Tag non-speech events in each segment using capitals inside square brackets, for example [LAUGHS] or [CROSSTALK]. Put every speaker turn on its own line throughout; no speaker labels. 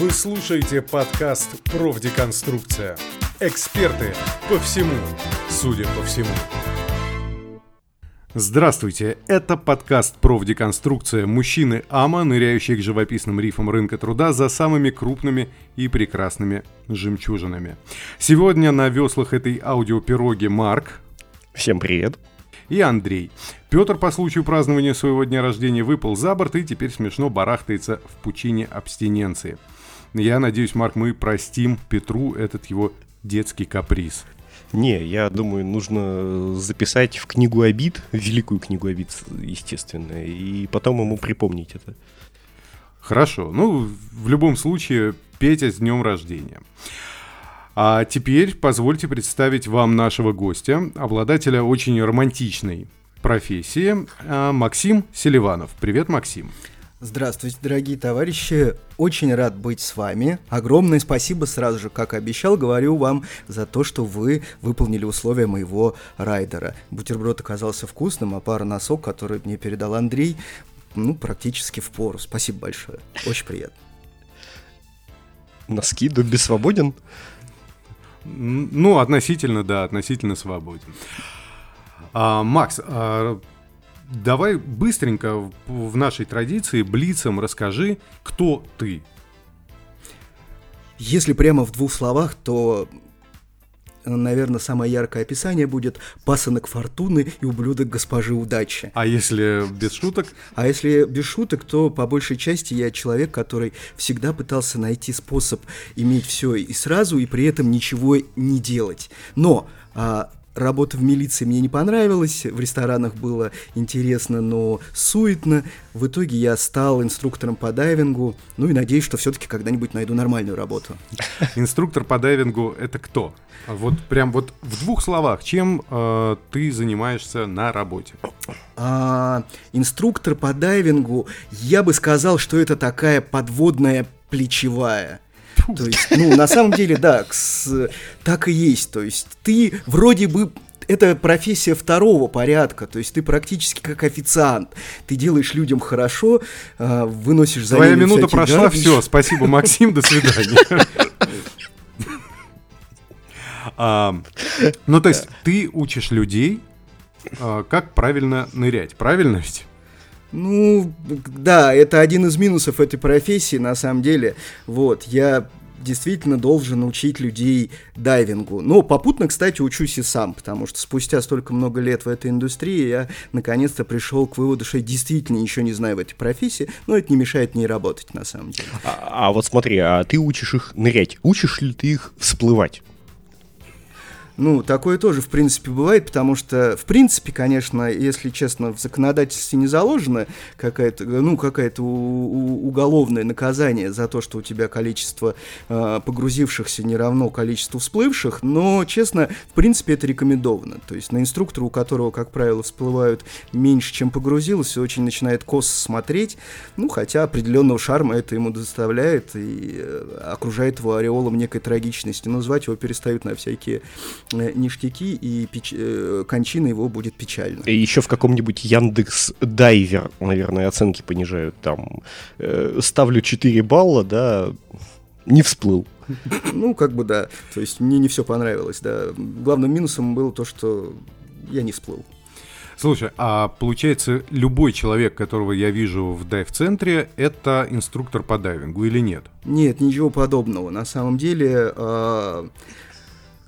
Вы слушаете подкаст «Профдеконструкция». Эксперты по всему, судя по всему. Здравствуйте, это подкаст «Профдеконструкция». Мужчины АМА, ныряющие к живописным рифам рынка труда за самыми крупными и прекрасными жемчужинами. Сегодня на веслах этой аудиопироги Марк.
Всем привет
и Андрей. Петр по случаю празднования своего дня рождения выпал за борт и теперь смешно барахтается в пучине абстиненции. Я надеюсь, Марк, мы простим Петру этот его детский каприз.
Не, я думаю, нужно записать в книгу обид, великую книгу обид, естественно, и потом ему припомнить это.
Хорошо. Ну, в любом случае, Петя с днем рождения. А теперь позвольте представить вам нашего гостя, обладателя очень романтичной профессии, а, Максим Селиванов. Привет, Максим.
Здравствуйте, дорогие товарищи. Очень рад быть с вами. Огромное спасибо сразу же, как обещал, говорю вам за то, что вы выполнили условия моего райдера. Бутерброд оказался вкусным, а пара носок, который мне передал Андрей, ну, практически в пору. Спасибо большое. Очень приятно.
Носки Добби свободен?
Ну, относительно, да, относительно свободен. А, Макс, а, давай быстренько в нашей традиции блицем расскажи, кто ты.
Если прямо в двух словах, то наверное, самое яркое описание будет «Пасынок фортуны и ублюдок госпожи удачи».
А если без шуток?
А если без шуток, то по большей части я человек, который всегда пытался найти способ иметь все и сразу, и при этом ничего не делать. Но а, Работа в милиции мне не понравилась, в ресторанах было интересно, но суетно. В итоге я стал инструктором по дайвингу, ну и надеюсь, что все-таки когда-нибудь найду нормальную работу. [LAUGHS]
Инструктор по дайвингу это кто? Вот прям вот в двух словах, чем э, ты занимаешься на работе?
А, инструктор по дайвингу, я бы сказал, что это такая подводная плечевая. [LAUGHS] То есть, ну, на самом деле, да, с, так и есть. То есть, ты вроде бы это профессия второго порядка, то есть ты практически как официант. Ты делаешь людям хорошо, а, выносишь за
Твоя минута прошла, гадишь. все, спасибо, Максим, до свидания. [LAUGHS] А, ну, то есть ты учишь людей, а, как правильно нырять, правильно ведь?
Ну, да, это один из минусов этой профессии, на самом деле. Вот, я действительно должен учить людей дайвингу. Но попутно, кстати, учусь и сам, потому что спустя столько много лет в этой индустрии я наконец-то пришел к выводу, что я действительно ничего не знаю в этой профессии, но это не мешает мне работать на самом деле.
А, а вот смотри, а ты учишь их нырять, учишь ли ты их всплывать?
Ну, такое тоже, в принципе, бывает, потому что, в принципе, конечно, если честно, в законодательстве не заложено какая-то, ну, какое-то уголовное наказание за то, что у тебя количество э, погрузившихся не равно количеству всплывших, но, честно, в принципе, это рекомендовано. То есть на инструктора, у которого, как правило, всплывают меньше, чем погрузилось, очень начинает косо смотреть, ну, хотя определенного шарма это ему доставляет и э, окружает его ореолом некой трагичности, но звать его перестают на всякие ништяки, и печ... Э, кончина его будет печальна.
И еще в каком-нибудь Яндекс Дайвер, наверное, оценки понижают. Там э, ставлю 4 балла, да, не всплыл.
Ну, как бы да. То есть мне не все понравилось, да. Главным минусом было то, что я не всплыл.
Слушай, а получается, любой человек, которого я вижу в дайв-центре, это инструктор по дайвингу или нет?
Нет, ничего подобного. На самом деле, э,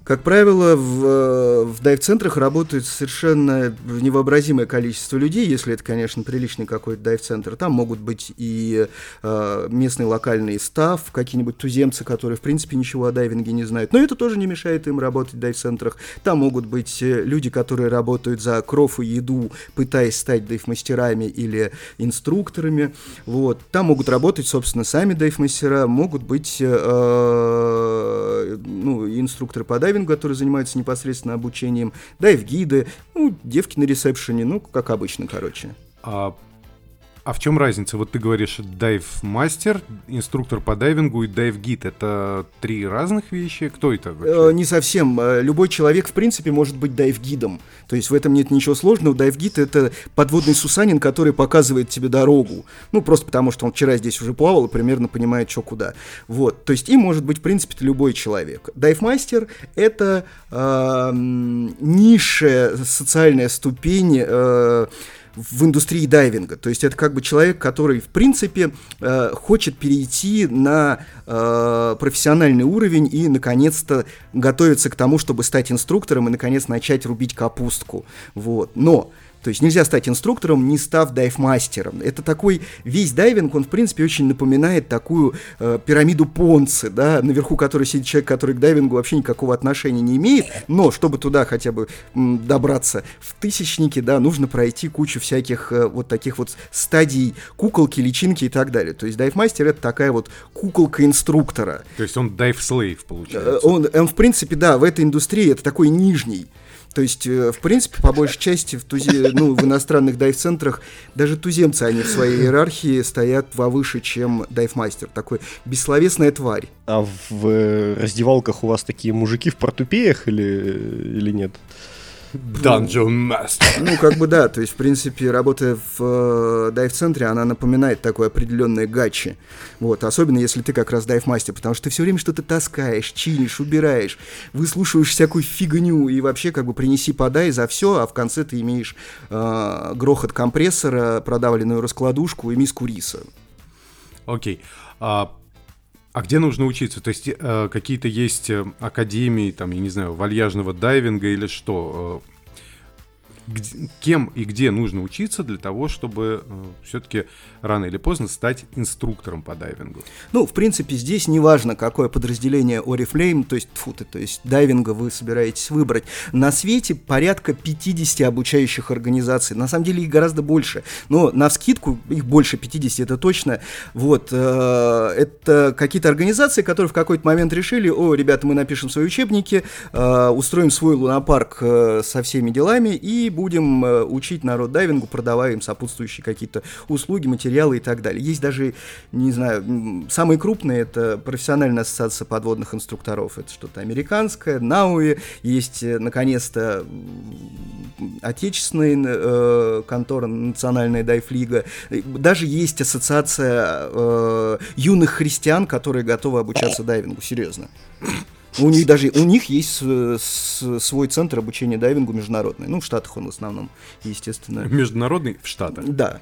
как правило, в, э, в дайв-центрах работает совершенно невообразимое количество людей, если это, конечно, приличный какой-то дайв-центр. Там могут быть и э, местный локальный став, какие-нибудь туземцы, которые, в принципе, ничего о дайвинге не знают. Но это тоже не мешает им работать в дайв-центрах. Там могут быть э, люди, которые работают за кров и еду, пытаясь стать дайв-мастерами или инструкторами. Вот. Там могут работать, собственно, сами дайв-мастера, могут быть э, ну, инструкторы по дайвингу, дайвингу, которые занимаются непосредственно обучением, дайв-гиды, ну, девки на ресепшене, ну, как обычно, короче.
А а в чем разница? Вот ты говоришь дайв-мастер, инструктор по дайвингу и дайв-гид. Это три разных вещи? Кто это
вообще? Э, не совсем. Э, любой человек, в принципе, может быть дайв-гидом. То есть в этом нет ничего сложного. Дайв-гид — это подводный сусанин, который показывает тебе дорогу. Ну, просто потому, что он вчера здесь уже плавал и примерно понимает, что куда. Вот. То есть им может быть, в принципе, любой человек. Дайв-мастер — это э, низшая социальная ступень э, в индустрии дайвинга. То есть это как бы человек, который, в принципе, э, хочет перейти на э, профессиональный уровень и, наконец-то, готовится к тому, чтобы стать инструктором и, наконец, начать рубить капустку. Вот. Но то есть нельзя стать инструктором, не став дайв-мастером. Это такой весь дайвинг, он в принципе очень напоминает такую э, пирамиду Понцы, да, наверху которой сидит человек, который к дайвингу вообще никакого отношения не имеет, но чтобы туда хотя бы м, добраться в тысячники, да, нужно пройти кучу всяких э, вот таких вот стадий куколки, личинки и так далее. То есть дайв-мастер это такая вот куколка инструктора.
То есть он дайв-слейв получается. Э,
он, он в принципе, да, в этой индустрии это такой нижний то есть, э, в принципе, по большей части в, тузе, ну, в иностранных дайв-центрах даже туземцы, они в своей иерархии стоят повыше, чем дайв-мастер. Такой бессловесная тварь.
А в э, раздевалках у вас такие мужики в портупеях или, или нет?
Dungeon Master.
Ну, как бы да, то есть, в принципе, работая в э, дайв-центре, она напоминает такое определенное гачи. Вот, особенно если ты как раз дайв-мастер, потому что ты все время что-то таскаешь, чинишь, убираешь, выслушиваешь всякую фигню и вообще как бы принеси, подай за все, а в конце ты имеешь э, грохот компрессора, продавленную раскладушку и миску риса.
Окей. Okay. А а где нужно учиться? То есть э, какие-то есть э, академии, там, я не знаю, вальяжного дайвинга или что? Э, кем и где нужно учиться для того, чтобы э, все-таки рано или поздно стать инструктором по дайвингу?
Ну, в принципе, здесь не важно, какое подразделение Oriflame, то есть, фу то есть дайвинга вы собираетесь выбрать. На свете порядка 50 обучающих организаций. На самом деле их гораздо больше. Но на скидку их больше 50, это точно. Вот. Э, это какие-то организации, которые в какой-то момент решили, о, ребята, мы напишем свои учебники, э, устроим свой лунопарк э, со всеми делами и будем э, учить народ дайвингу, продавая им сопутствующие какие-то услуги, материалы и так далее. Есть даже, не знаю, самые крупные, это профессиональная ассоциация подводных инструкторов, это что-то американское, Науи, есть, э, наконец-то, отечественная э, контора, национальная дайфлига, даже есть ассоциация э, юных христиан, которые готовы обучаться дайвингу, серьезно. У них даже у них есть с, с, свой центр обучения дайвингу международный. Ну, в Штатах он в основном, естественно.
Международный в Штатах?
Да.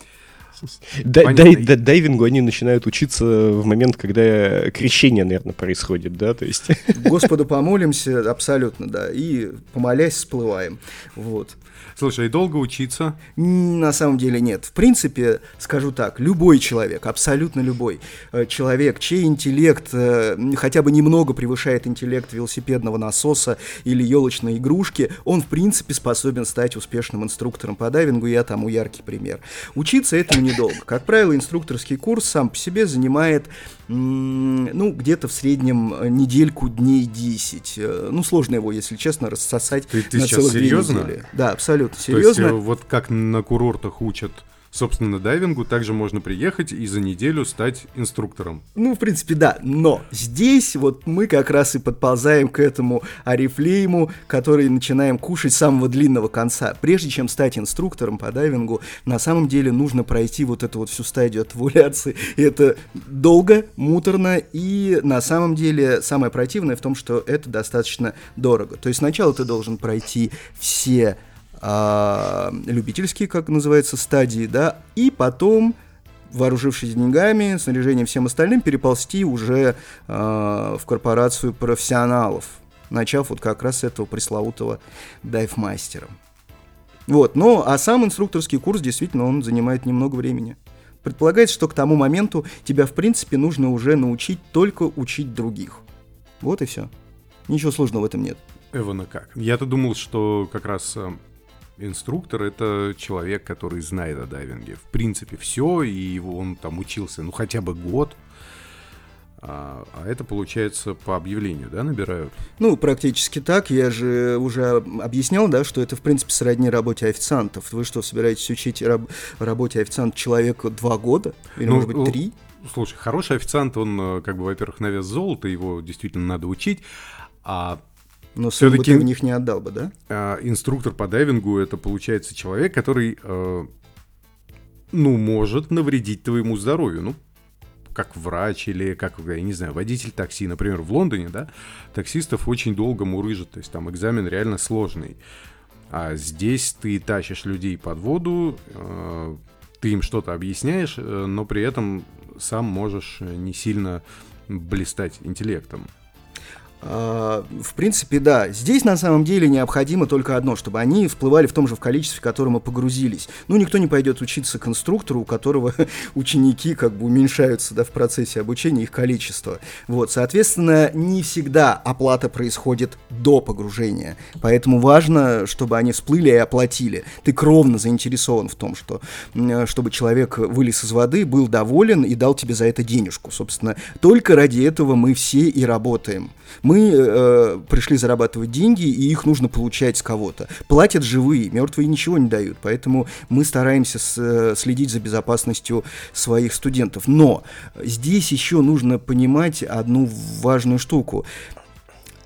Дай, дай, дай, дайвингу они начинают учиться в момент, когда крещение, наверное, происходит, да, то есть...
Господу помолимся, абсолютно, да, и помолясь всплываем, вот.
Слушай, и долго учиться?
На самом деле нет. В принципе, скажу так, любой человек, абсолютно любой э, человек, чей интеллект э, хотя бы немного превышает интеллект велосипедного насоса или елочной игрушки, он в принципе способен стать успешным инструктором по дайвингу, я тому яркий пример. Учиться этому недолго. Как правило, инструкторский курс сам по себе занимает ну, где-то в среднем э, недельку, дней 10. Э, ну, сложно его, если честно, рассосать
ты, ты на целых серьезно?
две недели. Да, абсолютно серьезно.
То есть, э, вот как на курортах учат собственно, дайвингу также можно приехать и за неделю стать инструктором.
Ну, в принципе, да. Но здесь вот мы как раз и подползаем к этому арифлейму, который начинаем кушать с самого длинного конца. Прежде чем стать инструктором по дайвингу, на самом деле нужно пройти вот эту вот всю стадию отвуляции. И это долго, муторно, и на самом деле самое противное в том, что это достаточно дорого. То есть сначала ты должен пройти все а, любительские, как называется, стадии, да, и потом вооружившись деньгами, снаряжением всем остальным, переползти уже э, в корпорацию профессионалов, начав вот как раз с этого пресловутого дайв-мастера. Вот, ну, а сам инструкторский курс, действительно, он занимает немного времени. Предполагается, что к тому моменту тебя, в принципе, нужно уже научить только учить других. Вот и все. Ничего сложного в этом нет.
Эвана как? Я-то думал, что как раз э, инструктор это человек, который знает о дайвинге. В принципе, все, и его он там учился, ну, хотя бы год. А, а это получается по объявлению, да, набирают?
Ну, практически так. Я же уже объяснял, да, что это, в принципе, сродни работе официантов. Вы что, собираетесь учить раб- работе официант человека два года? Или, ну, может быть, три?
Слушай, хороший официант, он, э, как бы, во-первых, на вес золота, его действительно надо учить, а
но все-таки в них не отдал бы, да?
А, инструктор по дайвингу это получается человек, который, э, ну, может навредить твоему здоровью. Ну, как врач или как, я не знаю, водитель такси, например, в Лондоне, да, таксистов очень долго мурыжат, то есть там экзамен реально сложный. А здесь ты тащишь людей под воду, э, ты им что-то объясняешь, э, но при этом сам можешь не сильно блистать интеллектом.
А, в принципе, да. Здесь на самом деле необходимо только одно, чтобы они всплывали в том же в количестве, в котором мы погрузились. Ну, никто не пойдет учиться конструктору, у которого [LAUGHS] ученики как бы уменьшаются да, в процессе обучения их количество. Вот, соответственно, не всегда оплата происходит до погружения. Поэтому важно, чтобы они всплыли и оплатили. Ты кровно заинтересован в том, что, чтобы человек вылез из воды, был доволен и дал тебе за это денежку. Собственно, только ради этого мы все и работаем. Э, пришли зарабатывать деньги, и их нужно получать с кого-то. Платят живые, мертвые ничего не дают, поэтому мы стараемся с, э, следить за безопасностью своих студентов. Но здесь еще нужно понимать одну важную штуку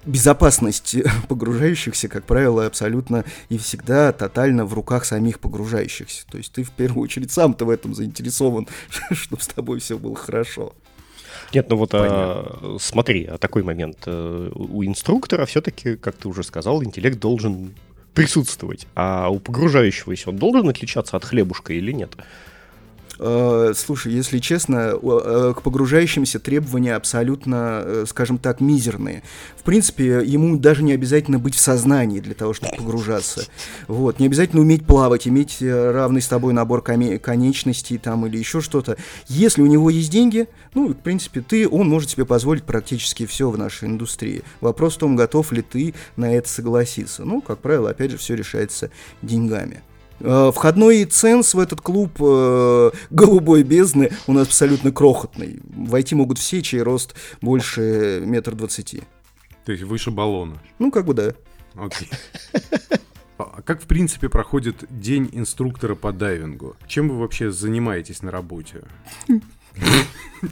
безопасность [LAUGHS] погружающихся, как правило, абсолютно и всегда тотально в руках самих погружающихся. То есть ты в первую очередь сам-то в этом заинтересован, [LAUGHS] чтобы с тобой все было хорошо.
Нет, ну вот а, смотри, а такой момент. Э, у инструктора все-таки, как ты уже сказал, интеллект должен присутствовать. А у погружающегося он должен отличаться от хлебушка или нет?
Э, слушай, если честно, э, к погружающимся требования абсолютно, э, скажем так, мизерные. В принципе, ему даже не обязательно быть в сознании для того, чтобы погружаться. Вот. Не обязательно уметь плавать, иметь равный с тобой набор конечностей там или еще что-то. Если у него есть деньги, ну, в принципе, ты, он может себе позволить практически все в нашей индустрии. Вопрос в том, готов ли ты на это согласиться. Ну, как правило, опять же, все решается деньгами. Э, входной ценз в этот клуб э, голубой бездны у нас абсолютно крохотный. Войти могут все, чей рост больше метр двадцати.
То есть выше баллона?
Ну, как бы да.
Окей. А как, в принципе, проходит день инструктора по дайвингу? Чем вы вообще занимаетесь на работе? [LAUGHS]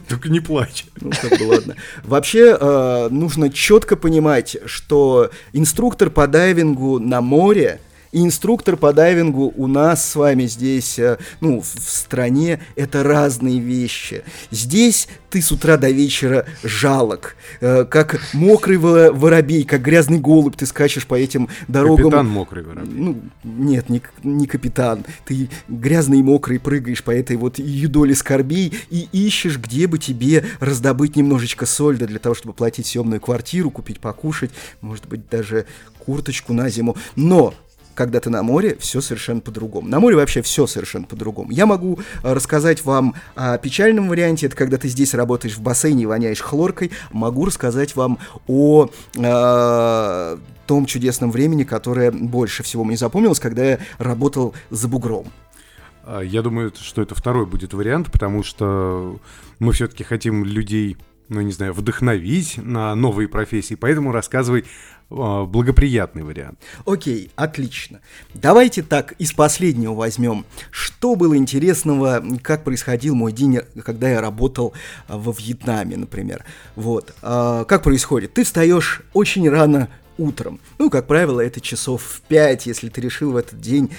Только не плачь.
Ну, как бы ладно. Вообще, э, нужно четко понимать, что инструктор по дайвингу на море – и инструктор по дайвингу у нас с вами здесь, э, ну, в стране, это разные вещи. Здесь ты с утра до вечера жалок, э, как мокрый воробей, как грязный голубь, ты скачешь по этим дорогам.
Капитан мокрый воробей.
Ну, нет, не, не капитан. Ты грязный и мокрый прыгаешь по этой вот юдоле скорбей и ищешь, где бы тебе раздобыть немножечко сольда для того, чтобы платить съемную квартиру, купить покушать, может быть, даже курточку на зиму. Но когда ты на море, все совершенно по-другому. На море вообще все совершенно по-другому. Я могу э, рассказать вам о печальном варианте, это когда ты здесь работаешь в бассейне и воняешь хлоркой. Могу рассказать вам о э, том чудесном времени, которое больше всего мне запомнилось, когда я работал за бугром.
А, я думаю, что это второй будет вариант, потому что мы все-таки хотим людей ну, не знаю, вдохновить на новые профессии, поэтому рассказывай э, благоприятный вариант.
Окей, отлично. Давайте так, из последнего возьмем. Что было интересного, как происходил мой день, когда я работал а, во Вьетнаме, например. Вот. Э, как происходит? Ты встаешь очень рано утром. Ну, как правило, это часов в 5, если ты решил в этот день,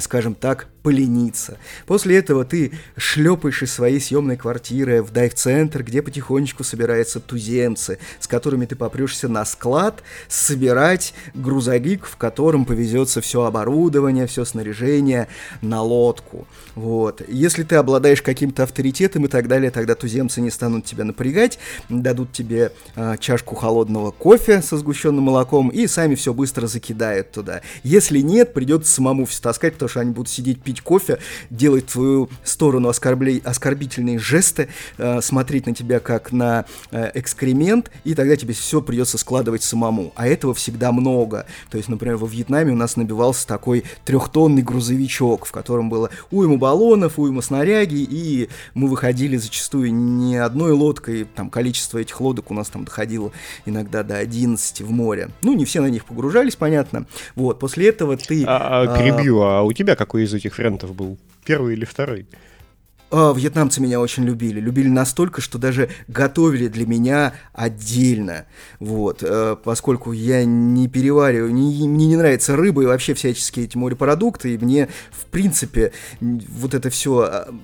скажем так, полениться. После этого ты шлепаешь из своей съемной квартиры в дайв-центр, где потихонечку собираются туземцы, с которыми ты попрешься на склад собирать грузовик, в котором повезется все оборудование, все снаряжение на лодку. Вот. Если ты обладаешь каким-то авторитетом и так далее, тогда туземцы не станут тебя напрягать, дадут тебе э, чашку холодного кофе со сгущенным молоком, рюкзаком и сами все быстро закидают туда. Если нет, придется самому все таскать, потому что они будут сидеть пить кофе, делать твою сторону оскорблей, оскорбительные жесты, э, смотреть на тебя как на э, экскремент, и тогда тебе все придется складывать самому. А этого всегда много. То есть, например, во Вьетнаме у нас набивался такой трехтонный грузовичок, в котором было уйма баллонов, уйма снаряги, и мы выходили зачастую не одной лодкой, там количество этих лодок у нас там доходило иногда до 11 в море. Ну, не все на них погружались, понятно. Вот, после этого ты...
А, а, перебью, а, а у тебя какой из этих вариантов был? Первый или второй?
А, вьетнамцы меня очень любили. Любили настолько, что даже готовили для меня отдельно. Вот. А, поскольку я не перевариваю, не, мне не нравится рыба и вообще всяческие эти морепродукты, и мне, в принципе, вот это все а,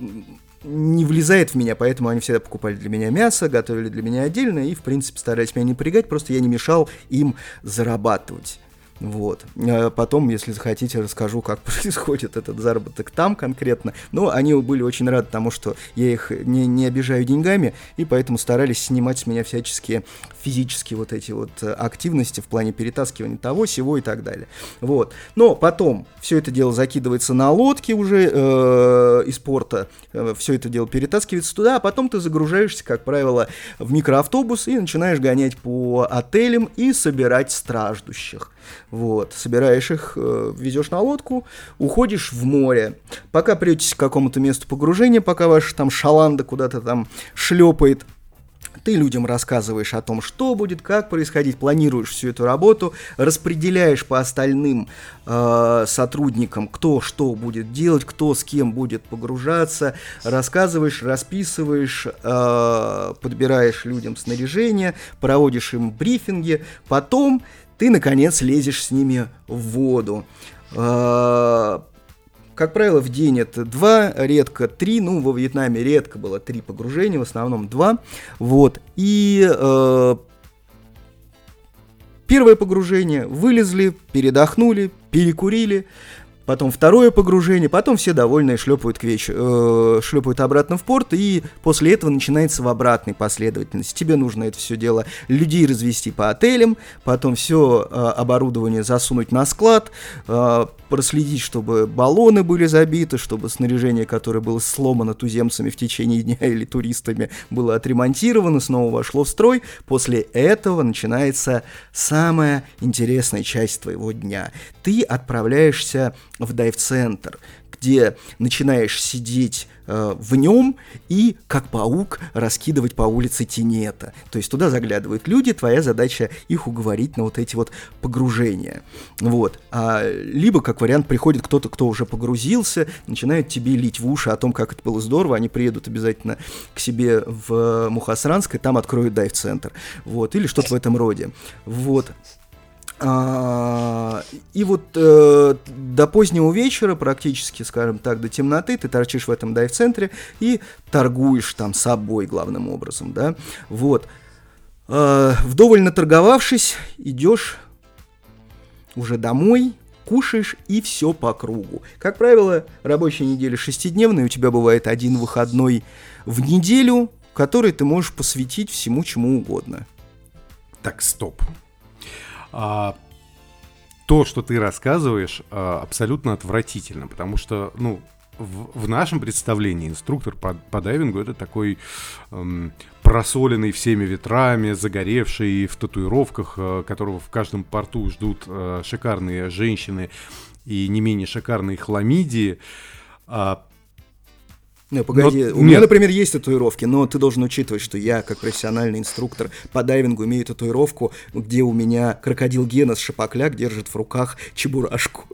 не влезает в меня, поэтому они всегда покупали для меня мясо, готовили для меня отдельно и, в принципе, старались меня не напрягать, просто я не мешал им зарабатывать. Вот. Э, потом, если захотите, расскажу, как [LAUGHS] происходит этот заработок там конкретно. Но они были очень рады тому, что я их не, не обижаю деньгами, и поэтому старались снимать с меня всяческие физические вот эти вот э, активности в плане перетаскивания того, всего и так далее. Вот. Но потом все это дело закидывается на лодки уже э, из порта, э, все это дело перетаскивается туда, а потом ты загружаешься, как правило, в микроавтобус и начинаешь гонять по отелям и собирать страждущих. Вот, собираешь их, э, везешь на лодку, уходишь в море. Пока претесь к какому-то месту погружения, пока ваша там шаланда куда-то там шлепает, ты людям рассказываешь о том, что будет, как происходить, планируешь всю эту работу, распределяешь по остальным э, сотрудникам, кто что будет делать, кто с кем будет погружаться, рассказываешь, расписываешь, э, подбираешь людям снаряжение, проводишь им брифинги, потом ты, наконец, лезешь с ними в воду. А, как правило, в день это два, редко три, ну, во Вьетнаме редко было три погружения, в основном два, вот, и э, первое погружение, вылезли, передохнули, перекурили, потом второе погружение, потом все довольные шлепают, к веч... э, шлепают обратно в порт, и после этого начинается в обратной последовательности. Тебе нужно это все дело людей развести по отелям, потом все э, оборудование засунуть на склад, э, проследить, чтобы баллоны были забиты, чтобы снаряжение, которое было сломано туземцами в течение дня или туристами, было отремонтировано, снова вошло в строй. После этого начинается самая интересная часть твоего дня. Ты отправляешься в дайв-центр, где начинаешь сидеть э, в нем и, как паук, раскидывать по улице тенета. То есть туда заглядывают люди, твоя задача их уговорить на вот эти вот погружения. Вот. А, либо, как вариант, приходит кто-то, кто уже погрузился, начинает тебе лить в уши о том, как это было здорово, они приедут обязательно к себе в Мухасранск, и там откроют дайв-центр. Вот. Или что-то в этом роде. Вот. А, и вот э, до позднего вечера, практически, скажем так, до темноты, ты торчишь в этом дайв-центре и торгуешь там собой главным образом, да, вот. Э, вдоволь наторговавшись, идешь уже домой, кушаешь и все по кругу. Как правило, рабочая неделя шестидневная, у тебя бывает один выходной в неделю, который ты можешь посвятить всему чему угодно.
Так, стоп. А, то, что ты рассказываешь, а, абсолютно отвратительно, потому что, ну, в, в нашем представлении инструктор по, по дайвингу это такой эм, просоленный всеми ветрами, загоревший в татуировках, э, которого в каждом порту ждут э, шикарные женщины и не менее шикарные хламидии. А,
не, погоди, но, у меня, например, есть татуировки, но ты должен учитывать, что я, как профессиональный инструктор по дайвингу, имею татуировку, где у меня крокодил Гена с шапокляк держит в руках чебурашку.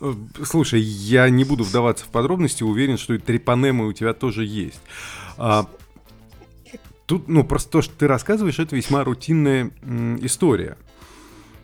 Э, слушай, я не буду вдаваться в подробности, уверен, что и трепанемы у тебя тоже есть. А, тут, ну, просто то, что ты рассказываешь, это весьма рутинная м, история.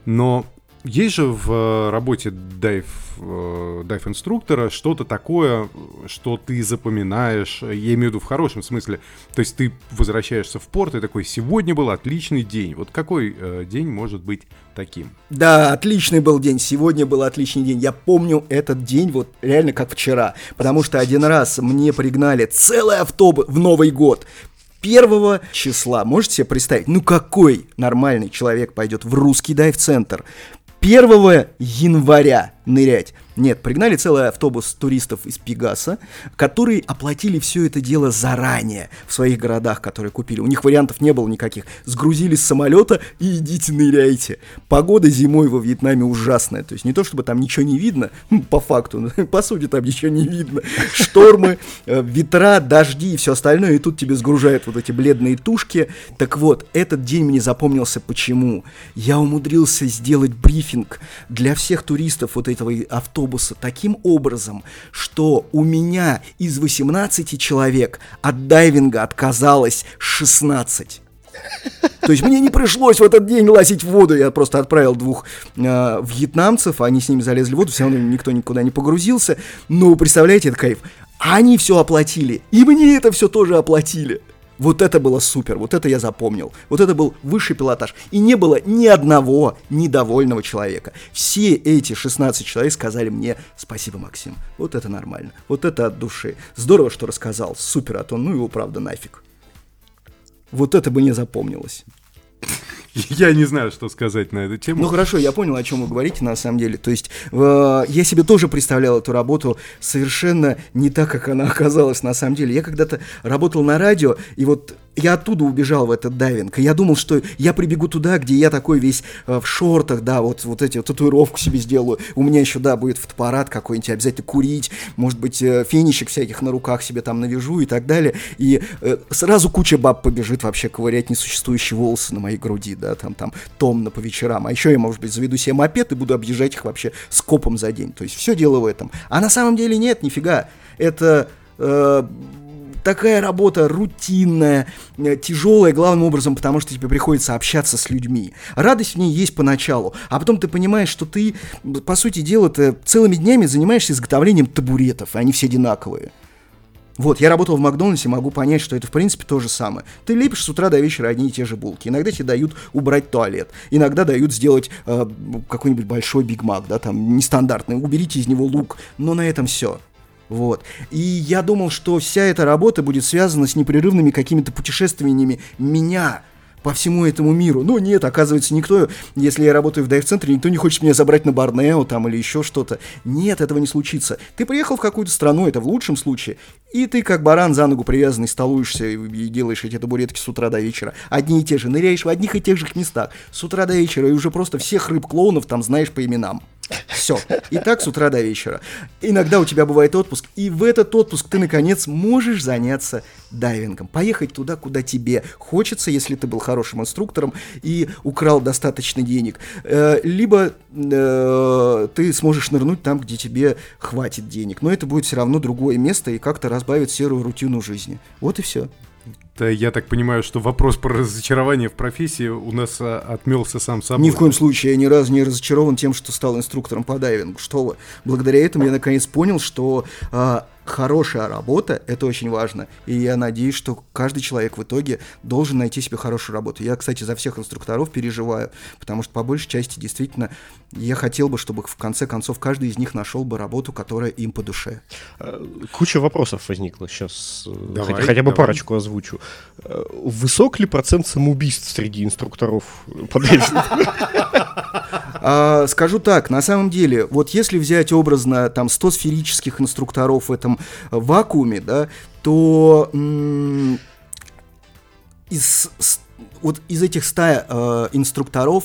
Но есть же в э, работе дайв, э, дайв инструктора что-то такое, что ты запоминаешь, я имею в виду в хорошем смысле. То есть ты возвращаешься в порт и такой, сегодня был отличный день. Вот какой э, день может быть таким?
Да, отличный был день, сегодня был отличный день. Я помню этот день вот реально как вчера, потому что один раз мне пригнали целый автобус в Новый год первого числа, можете себе представить, ну какой нормальный человек пойдет в русский дайв-центр 1 января нырять? Нет, пригнали целый автобус туристов из Пегаса, которые оплатили все это дело заранее в своих городах, которые купили. У них вариантов не было никаких. Сгрузили с самолета и идите ныряйте. Погода зимой во Вьетнаме ужасная. То есть не то, чтобы там ничего не видно, по факту, [LAUGHS] по сути там ничего не видно. Штормы, э, ветра, дожди и все остальное. И тут тебе сгружают вот эти бледные тушки. Так вот, этот день мне запомнился почему. Я умудрился сделать брифинг для всех туристов вот этого автобуса таким образом, что у меня из 18 человек от дайвинга отказалось 16. То есть мне не пришлось в этот день лазить в воду. Я просто отправил двух э, вьетнамцев, они с ними залезли в воду, все равно никто никуда не погрузился. Но представляете, это кайф. Они все оплатили, и мне это все тоже оплатили. Вот это было супер, вот это я запомнил. Вот это был высший пилотаж. И не было ни одного недовольного человека. Все эти 16 человек сказали мне спасибо, Максим. Вот это нормально. Вот это от души. Здорово, что рассказал. Супер, а то ну его правда нафиг. Вот это бы не запомнилось. [LAUGHS]
Я не знаю, что сказать на эту тему.
Ну хорошо, я понял, о чем вы говорите на самом деле. То есть э, я себе тоже представлял эту работу совершенно не так, как она оказалась на самом деле. Я когда-то работал на радио, и вот я оттуда убежал в этот дайвинг. Я думал, что я прибегу туда, где я такой весь э, в шортах, да, вот, вот эти вот татуировку себе сделаю. У меня еще, да, будет фотоаппарат какой-нибудь, обязательно курить, может быть, э, фенищик всяких на руках себе там навяжу и так далее. И э, сразу куча баб побежит вообще ковырять несуществующие волосы на моей груди, да, там, там, томно по вечерам. А еще я, может быть, заведу себе мопед и буду объезжать их вообще скопом за день. То есть все дело в этом. А на самом деле нет, нифига. Это... Э, такая работа рутинная, э, тяжелая, главным образом, потому что тебе приходится общаться с людьми. Радость в ней есть поначалу, а потом ты понимаешь, что ты, по сути дела, ты целыми днями занимаешься изготовлением табуретов, и они все одинаковые. Вот, я работал в Макдональдсе, могу понять, что это, в принципе, то же самое. Ты лепишь с утра до вечера одни и те же булки. Иногда тебе дают убрать туалет. Иногда дают сделать э, какой-нибудь большой Биг Мак, да, там, нестандартный. Уберите из него лук. Но на этом все. Вот. И я думал, что вся эта работа будет связана с непрерывными какими-то путешествиями меня по всему этому миру. Но нет, оказывается, никто, если я работаю в дайв-центре, никто не хочет меня забрать на Борнео там или еще что-то. Нет, этого не случится. Ты приехал в какую-то страну, это в лучшем случае, и ты как баран за ногу привязанный столуешься и делаешь эти табуретки с утра до вечера. Одни и те же, ныряешь в одних и тех же местах с утра до вечера, и уже просто всех рыб-клоунов там знаешь по именам. Все. И так с утра до вечера. Иногда у тебя бывает отпуск, и в этот отпуск ты, наконец, можешь заняться дайвингом. Поехать туда, куда тебе хочется, если ты был хорошим инструктором и украл достаточно денег. Э, либо э, ты сможешь нырнуть там, где тебе хватит денег. Но это будет все равно другое место и как-то разбавит серую рутину жизни. Вот и все.
Да, я так понимаю, что вопрос про разочарование в профессии у нас а, отмелся сам собой.
Ни в коем случае я ни разу не разочарован тем, что стал инструктором по дайвингу. Что вы? Благодаря этому я наконец понял, что а, хорошая работа, это очень важно. И я надеюсь, что каждый человек в итоге должен найти себе хорошую работу. Я, кстати, за всех инструкторов переживаю, потому что по большей части действительно я хотел бы, чтобы в конце концов каждый из них нашел бы работу, которая им по душе.
Э, куча вопросов возникла сейчас. Э, давай, хотя, хотя бы давай. парочку озвучу. Э, высок ли процент самоубийств среди инструкторов [LAUGHS]
а, Скажу так, на самом деле, вот если взять образно там 100 сферических инструкторов в этом вакууме, да, то из, вот из этих 100 э, инструкторов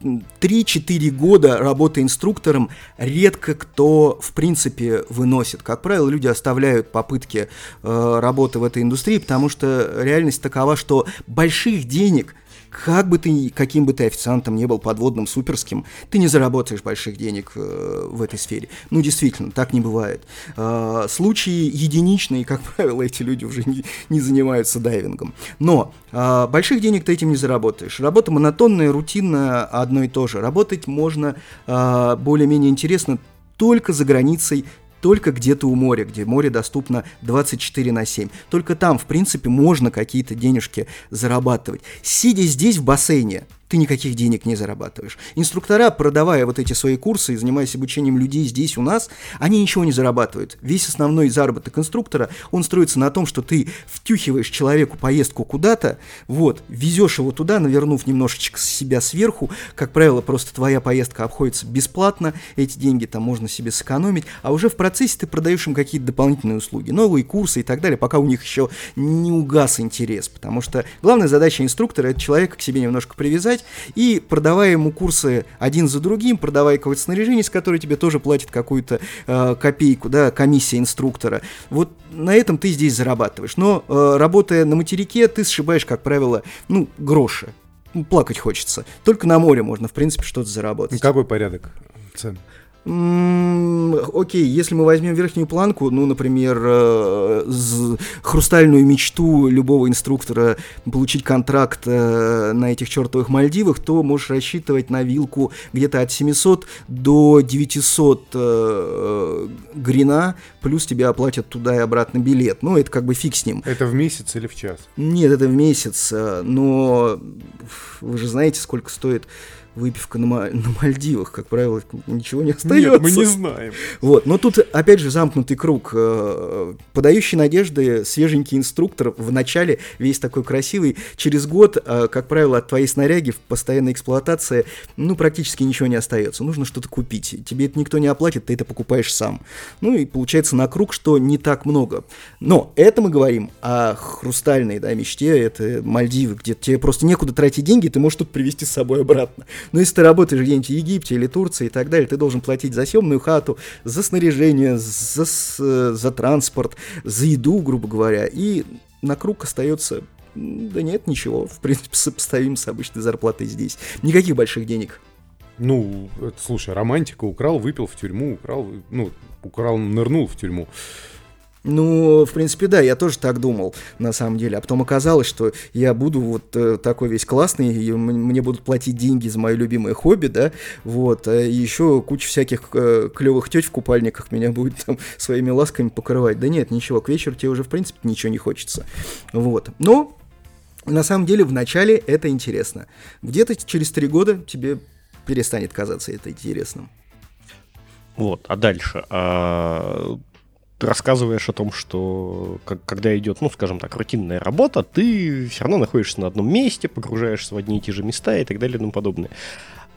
3-4 года работы инструктором редко кто, в принципе, выносит. Как правило, люди оставляют попытки э, работы в этой индустрии, потому что реальность такова, что больших денег – как бы ты, каким бы ты официантом не был подводным, суперским, ты не заработаешь больших денег э, в этой сфере. Ну, действительно, так не бывает. Э, случаи единичные, как правило, эти люди уже не, не занимаются дайвингом. Но э, больших денег ты этим не заработаешь. Работа монотонная, рутинная, одно и то же. Работать можно э, более-менее интересно только за границей только где-то у моря, где море доступно 24 на 7. Только там, в принципе, можно какие-то денежки зарабатывать. Сидя здесь в бассейне, ты никаких денег не зарабатываешь. Инструктора, продавая вот эти свои курсы и занимаясь обучением людей здесь у нас, они ничего не зарабатывают. Весь основной заработок инструктора, он строится на том, что ты втюхиваешь человеку поездку куда-то, вот, везешь его туда, навернув немножечко себя сверху, как правило, просто твоя поездка обходится бесплатно, эти деньги там можно себе сэкономить, а уже в процессе ты продаешь им какие-то дополнительные услуги, новые курсы и так далее, пока у них еще не угас интерес, потому что главная задача инструктора – это человека к себе немножко привязать и продавая ему курсы один за другим, продавая какое-то снаряжение, с которое тебе тоже платит какую-то э, копейку, да, комиссия инструктора. Вот на этом ты здесь зарабатываешь. Но э, работая на материке, ты сшибаешь, как правило, ну, гроши. Ну, плакать хочется. Только на море можно, в принципе, что-то заработать.
Какой порядок цен?
Окей, если мы возьмем верхнюю планку, ну, например, э, хрустальную мечту любого инструктора получить контракт э, на этих чертовых Мальдивах, то можешь рассчитывать на вилку где-то от 700 до 900 э, грина, плюс тебе оплатят туда и обратно билет. Ну, это как бы фиг с ним.
Это в месяц или в час?
Нет, это в месяц, но вы же знаете, сколько стоит выпивка на, на Мальдивах, как правило, ничего не остается.
Нет, мы не знаем.
Вот, но тут опять же замкнутый круг. Э, подающий надежды свеженький инструктор в начале весь такой красивый. Через год, э, как правило, от твоей снаряги в постоянной эксплуатации, ну, практически ничего не остается. Нужно что-то купить. Тебе это никто не оплатит, ты это покупаешь сам. Ну и получается на круг, что не так много. Но это мы говорим о хрустальной да, мечте, это Мальдивы, где тебе просто некуда тратить деньги, ты можешь тут привезти с собой обратно. Но если ты работаешь где-нибудь в Египте или Турции и так далее, ты должен платить за съемную хату, за снаряжение, за, за транспорт, за еду, грубо говоря. И на круг остается да нет, ничего, в принципе, сопоставим с обычной зарплатой здесь. Никаких больших денег.
Ну, это, слушай, романтика, украл, выпил в тюрьму, украл, ну, украл, нырнул в тюрьму.
Ну, в принципе, да, я тоже так думал, на самом деле. А потом оказалось, что я буду вот э, такой весь классный, и мне будут платить деньги за мое любимое хобби, да, вот, а еще куча всяких э, клевых теть в купальниках меня будет там [LAUGHS] своими ласками покрывать. Да нет, ничего, к вечеру тебе уже, в принципе, ничего не хочется. Вот. Но, на самом деле, в начале это интересно. Где-то через три года тебе перестанет казаться это интересным.
Вот, а дальше? А, рассказываешь о том, что как, когда идет, ну, скажем так, рутинная работа, ты все равно находишься на одном месте, погружаешься в одни и те же места и так далее и тому подобное.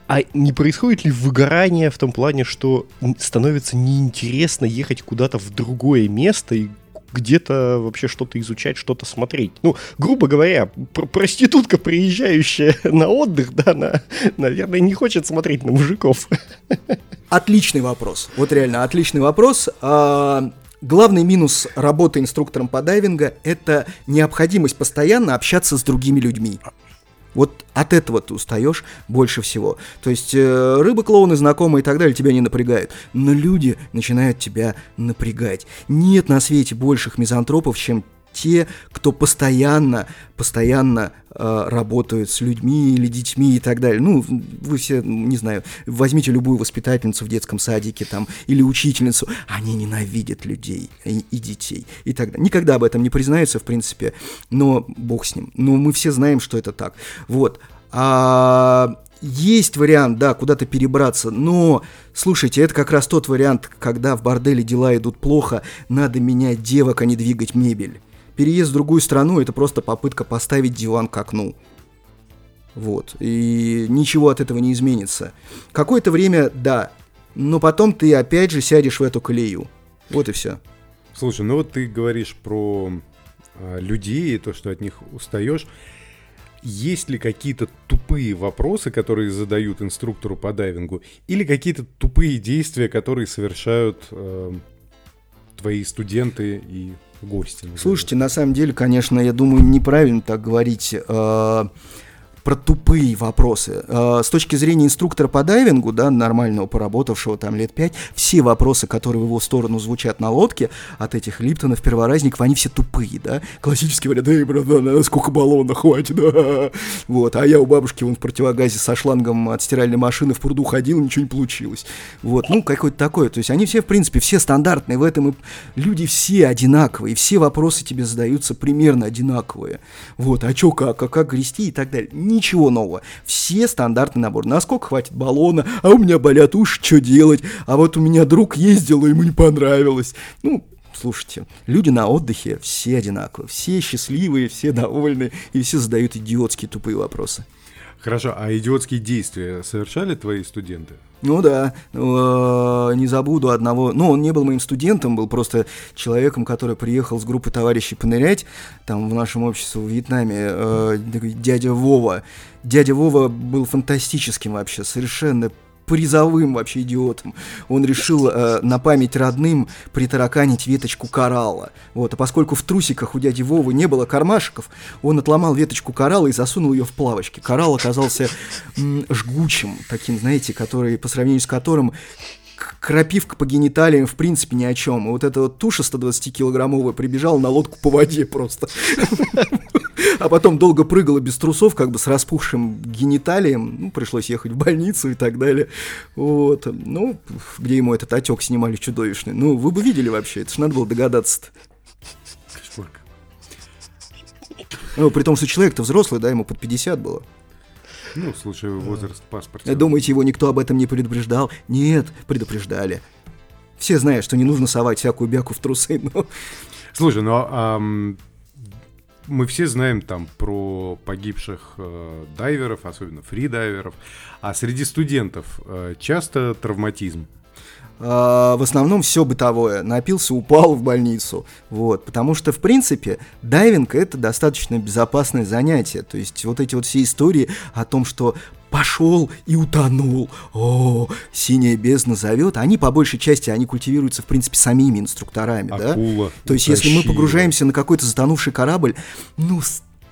А не происходит ли выгорание в том плане, что становится неинтересно ехать куда-то в другое место и где-то вообще что-то изучать, что-то смотреть. Ну, грубо говоря, пр проститутка, приезжающая [LAUGHS] на отдых, да, она, наверное, не хочет смотреть на мужиков. [LAUGHS]
Отличный вопрос. Вот реально, отличный вопрос. А, Главный минус работы инструктором по дайвинга – это необходимость постоянно общаться с другими людьми. Вот от этого ты устаешь больше всего. То есть э, рыбы, клоуны, знакомые и так далее тебя не напрягают. Но люди начинают тебя напрягать. Нет на свете больших мизантропов, чем те, кто постоянно, постоянно э, работают с людьми или детьми и так далее. Ну, вы все, не знаю, возьмите любую воспитательницу в детском садике там или учительницу, они ненавидят людей и, и детей и так далее. Никогда об этом не признаются, в принципе, но бог с ним. Но мы все знаем, что это так. Вот. А есть вариант, да, куда-то перебраться, но, слушайте, это как раз тот вариант, когда в борделе дела идут плохо, надо менять девок, а не двигать мебель переезд в другую страну это просто попытка поставить диван к окну. Вот. И ничего от этого не изменится. Какое-то время, да, но потом ты опять же сядешь в эту колею. Вот и все.
Слушай, ну вот ты говоришь про а, людей то, что от них устаешь. Есть ли какие-то тупые вопросы, которые задают инструктору по дайвингу, или какие-то тупые действия, которые совершают э, твои студенты и гости.
Слушайте, на самом деле, конечно, я думаю, неправильно так говорить. Э, про тупые вопросы. Э, с точки зрения инструктора по дайвингу, да, нормального, поработавшего там лет пять, все вопросы, которые в его сторону звучат на лодке, от этих Липтонов, перворазников, они все тупые, да. Классически говорят, эй, братан, сколько баллона хватит, да. [LAUGHS] Вот, а я у бабушки вон в противогазе со шлангом от стиральной машины в пруду ходил, ничего не получилось. Вот, ну, какое-то такое. То есть они все, в принципе, все стандартные в этом, и люди все одинаковые, все вопросы тебе задаются примерно одинаковые. Вот, а чё, как, а как грести и так далее ничего нового. Все стандартный набор. Насколько хватит баллона, а у меня болят уши, что делать? А вот у меня друг ездил, ему не понравилось. Ну, слушайте, люди на отдыхе все одинаковые, все счастливые, все довольны, и все задают идиотские тупые вопросы.
Хорошо, а идиотские действия совершали твои студенты?
Ну да, э, не забуду одного, ну он не был моим студентом, был просто человеком, который приехал с группы товарищей понырять, там в нашем обществе в Вьетнаме, э, дядя Вова. Дядя Вова был фантастическим вообще, совершенно призовым вообще идиотом. Он решил э, на память родным притараканить веточку коралла. Вот, а поскольку в трусиках у дяди Вовы не было кармашков, он отломал веточку коралла и засунул ее в плавочки. Коралл оказался м, жгучим, таким, знаете, который, по сравнению с которым крапивка по гениталиям в принципе ни о чем. И вот эта вот туша 120-килограммовая прибежала на лодку по воде просто. А потом долго прыгала без трусов, как бы с распухшим гениталием. Ну, пришлось ехать в больницу и так далее. Вот. Ну, где ему этот отек снимали чудовищный. Ну, вы бы видели вообще, это же надо было догадаться -то. Ну, при том, что человек-то взрослый, да, ему под 50 было.
Ну, в случае возраст паспорта.
Думаете, его никто об этом не предупреждал? Нет, предупреждали. Все знают, что не нужно совать всякую бяку в трусы, но...
Слушай, ну а, мы все знаем там про погибших э, дайверов, особенно фридайверов, а среди студентов э, часто травматизм.
А, в основном все бытовое. Напился, упал в больницу. Вот. Потому что, в принципе, дайвинг это достаточно безопасное занятие. То есть вот эти вот все истории о том, что пошел и утонул. О, синяя бездна зовет. Они по большей части, они культивируются, в принципе, самими инструкторами,
Акула,
да? То есть, если мы погружаемся на какой-то затонувший корабль, ну,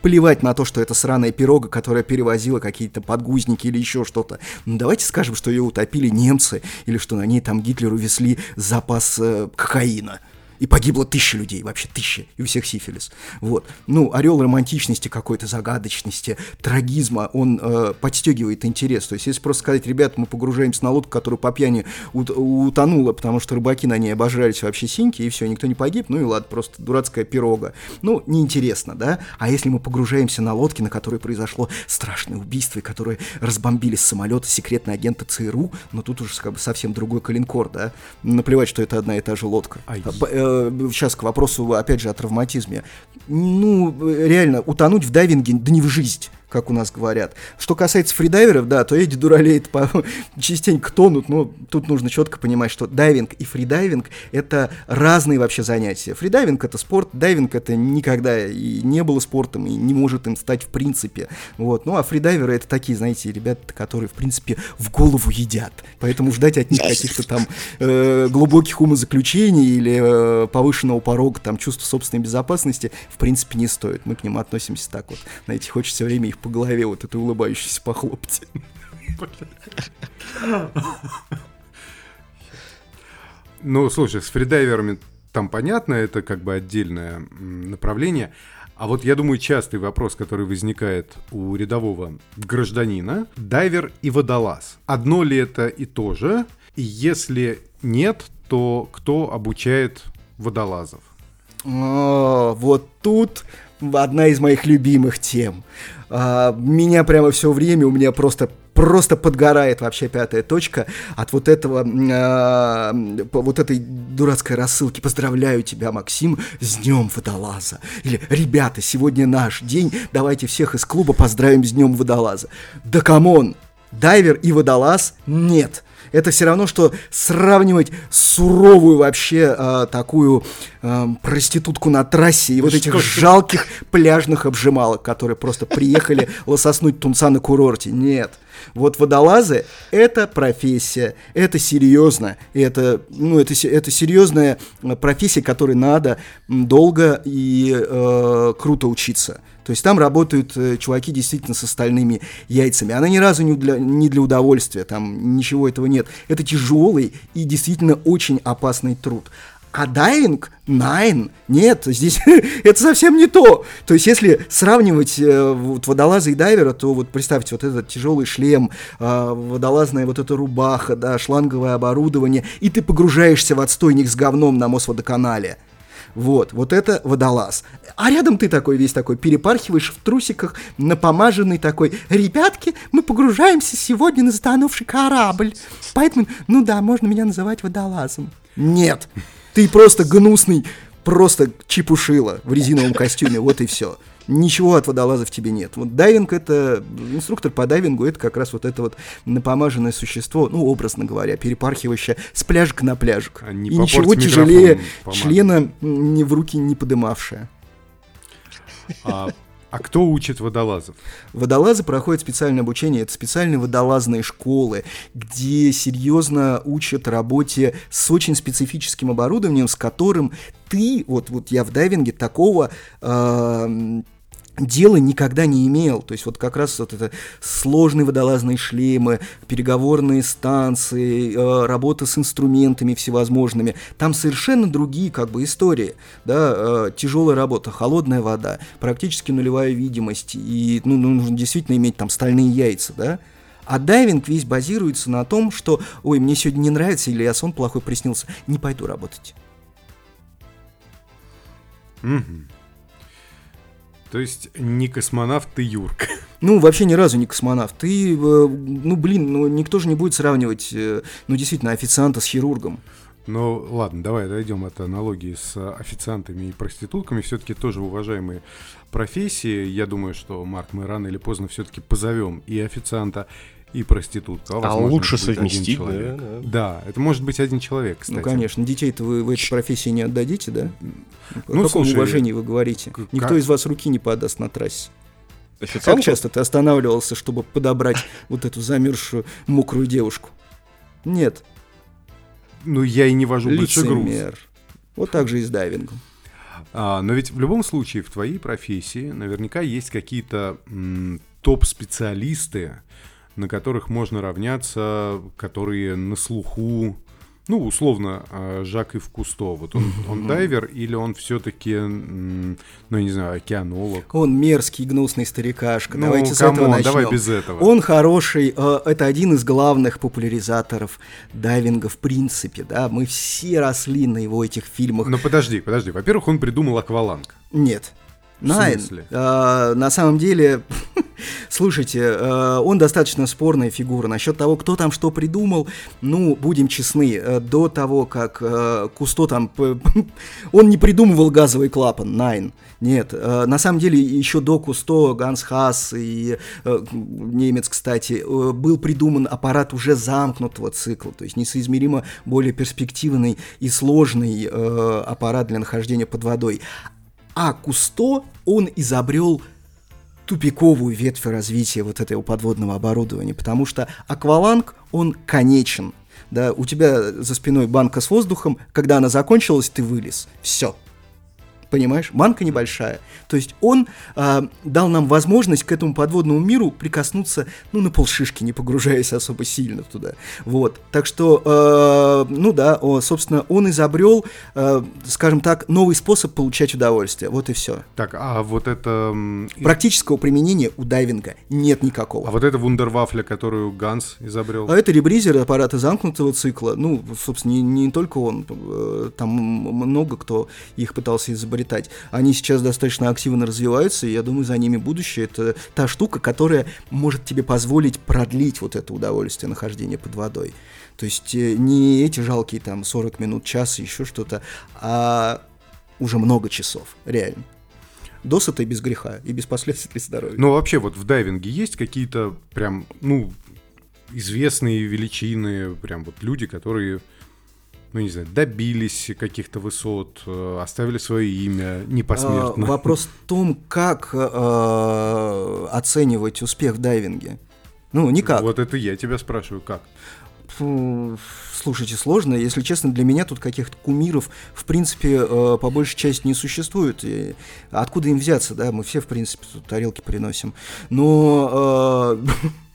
плевать на то, что это сраная пирога, которая перевозила какие-то подгузники или еще что-то. Ну, давайте скажем, что ее утопили немцы, или что на ней там Гитлеру везли запас э, кокаина и погибло тысяча людей, вообще тысяча, и у всех сифилис. Вот. Ну, орел романтичности какой-то, загадочности, трагизма, он э, подстегивает интерес. То есть, если просто сказать, ребят, мы погружаемся на лодку, которая по пьяни ут- утонула, потому что рыбаки на ней обожрались вообще синьки, и все, никто не погиб, ну и ладно, просто дурацкая пирога. Ну, неинтересно, да? А если мы погружаемся на лодке, на которой произошло страшное убийство, и которые разбомбили с самолета секретные агенты ЦРУ, ну тут уже как бы совсем другой коленкор, да? Наплевать, что это одна и та же лодка. Ай. Э, сейчас к вопросу, опять же, о травматизме. Ну, реально, утонуть в дайвинге, да не в жизнь как у нас говорят. Что касается фридайверов, да, то эти дуралей по... [LAUGHS] частенько тонут, но тут нужно четко понимать, что дайвинг и фридайвинг — это разные вообще занятия. Фридайвинг — это спорт, дайвинг — это никогда и не было спортом, и не может им стать в принципе. Вот. Ну, а фридайверы — это такие, знаете, ребята, которые, в принципе, в голову едят. Поэтому ждать от них каких-то там э, глубоких умозаключений или э, повышенного порога, там, чувства собственной безопасности, в принципе, не стоит. Мы к ним относимся так вот. Знаете, хочется время их по голове вот этой улыбающейся похлопать.
Ну, слушай, с фридайверами там понятно, это как бы отдельное направление. А вот я думаю, частый вопрос, который возникает у рядового гражданина, дайвер и водолаз. Одно ли это и то же? И если нет, то кто обучает водолазов?
О, вот тут одна из моих любимых тем. А, меня прямо все время, у меня просто просто подгорает вообще пятая точка от вот этого, э, вот этой дурацкой рассылки. Поздравляю тебя, Максим, с днем водолаза. Или, ребята, сегодня наш день, давайте всех из клуба поздравим с днем водолаза. Да come on, дайвер и водолаз нет. Это все равно, что сравнивать суровую вообще э, такую э, проститутку на трассе и вот этих жалких пляжных обжималок, которые просто приехали лососнуть тунца на курорте. Нет. Вот водолазы – это профессия, это серьезно, это, ну, это, это серьезная профессия, которой надо долго и э, круто учиться. То есть там работают э, чуваки действительно с остальными яйцами. Она ни разу не для, не для удовольствия, там ничего этого нет. Это тяжелый и действительно очень опасный труд. А дайвинг, найн, нет, здесь [LAUGHS] это совсем не то. То есть, если сравнивать э, вот, водолаза и дайвера, то вот представьте, вот этот тяжелый шлем, э, водолазная вот эта рубаха, да, шланговое оборудование, и ты погружаешься в отстойник с говном на Мосводоканале. Вот, вот это водолаз. А рядом ты такой весь такой перепархиваешь в трусиках, напомаженный такой. Ребятки, мы погружаемся сегодня на затонувший корабль. Поэтому, ну да, можно меня называть водолазом. Нет, ты просто гнусный, просто чепушила в резиновом костюме, вот и все ничего от водолазов тебе нет. Вот дайвинг это, инструктор по дайвингу это как раз вот это вот напомаженное существо, ну, образно говоря, перепархивающее с пляжика на пляжик. А не И ничего тяжелее члена ни в руки не подымавшее.
А а кто учит водолазов?
Водолазы проходят специальное обучение. Это специальные водолазные школы, где серьезно учат работе с очень специфическим оборудованием, с которым ты, вот, вот я в дайвинге такого э, дела никогда не имел. То есть вот как раз вот это сложные водолазные шлемы, переговорные станции, э, работа с инструментами всевозможными. Там совершенно другие как бы истории. Да? Э, тяжелая работа, холодная вода, практически нулевая видимость. И ну, нужно действительно иметь там стальные яйца. Да? А дайвинг весь базируется на том, что «Ой, мне сегодня не нравится» или «Я сон плохой приснился», не пойду работать.
Угу. То есть не космонавт, ты Юрк. [LAUGHS]
Ну, вообще ни разу не космонавт. Ты, э, ну, блин, ну, никто же не будет сравнивать, э, ну, действительно, официанта с хирургом.
Ну, ладно, давай дойдем от аналогии с официантами и проститутками. Все-таки тоже уважаемые профессии. Я думаю, что, Марк, мы рано или поздно все-таки позовем и официанта, и проститутка.
А, а лучше совместить, да,
да. Да, это может быть один человек, ну, кстати.
Ну, конечно, детей-то вы в этой профессии не отдадите, да? Ну, О каком слушай, уважении вы говорите? Никто из вас руки не подаст на трассе. Официантку? Как часто ты останавливался, чтобы подобрать [LAUGHS] вот эту замерзшую мокрую девушку? Нет.
Ну, я и не вожу большой груз.
Вот так же и с дайвингом.
А, но ведь в любом случае в твоей профессии наверняка есть какие-то топ-специалисты, на которых можно равняться, которые на слуху, ну, условно, а, Жак Ив Кусто. Вот он, [LAUGHS] он дайвер или он все-таки, ну, я не знаю, океанолог?
Он мерзкий, гнусный старикашка. Ну, Давайте с этого начнем.
давай без этого.
Он хороший, э, это один из главных популяризаторов дайвинга в принципе, да. Мы все росли на его этих фильмах.
Ну, подожди, подожди. Во-первых, он придумал акваланг.
Нет. Nein. Э, на самом деле, [LAUGHS] слушайте, э, он достаточно спорная фигура. Насчет того, кто там что придумал, ну, будем честны, э, до того, как э, Кусто там... [LAUGHS] он не придумывал газовый клапан, Nein. Нет, э, на самом деле еще до Кусто, Ганс Хас и э, немец, кстати, э, был придуман аппарат уже замкнутого цикла, то есть несоизмеримо более перспективный и сложный э, аппарат для нахождения под водой. А Кусто, он изобрел тупиковую ветвь развития вот этого подводного оборудования, потому что акваланг, он конечен. Да, у тебя за спиной банка с воздухом, когда она закончилась, ты вылез. Все, понимаешь? Манка небольшая. То есть он э, дал нам возможность к этому подводному миру прикоснуться, ну, на полшишки, не погружаясь особо сильно туда. Вот. Так что, э, ну да, о, собственно, он изобрел, э, скажем так, новый способ получать удовольствие. Вот и все.
Так, а вот это...
Практического применения у дайвинга нет никакого.
А вот это вундервафля, которую Ганс изобрел?
А это ребризер аппарата замкнутого цикла. Ну, собственно, не, не только он. Э, там много кто их пытался изобрести изобретать. Они сейчас достаточно активно развиваются, и я думаю, за ними будущее. Это та штука, которая может тебе позволить продлить вот это удовольствие нахождения под водой. То есть э, не эти жалкие там 40 минут, час, еще что-то, а уже много часов, реально. Досыта и без греха, и без последствий для здоровья.
Но вообще вот в дайвинге есть какие-то прям, ну, известные величины, прям вот люди, которые ну, не знаю, добились каких-то высот, э, оставили свое имя непосмертно.
А, вопрос в том, как э, оценивать успех в дайвинге. Ну, никак.
Вот это я тебя спрашиваю, как?
Слушайте, сложно. Если честно, для меня тут каких-то кумиров, в принципе, э, по большей части не существует. И откуда им взяться, да? Мы все, в принципе, тут тарелки приносим. Но... Э, Э, [LAUGHS]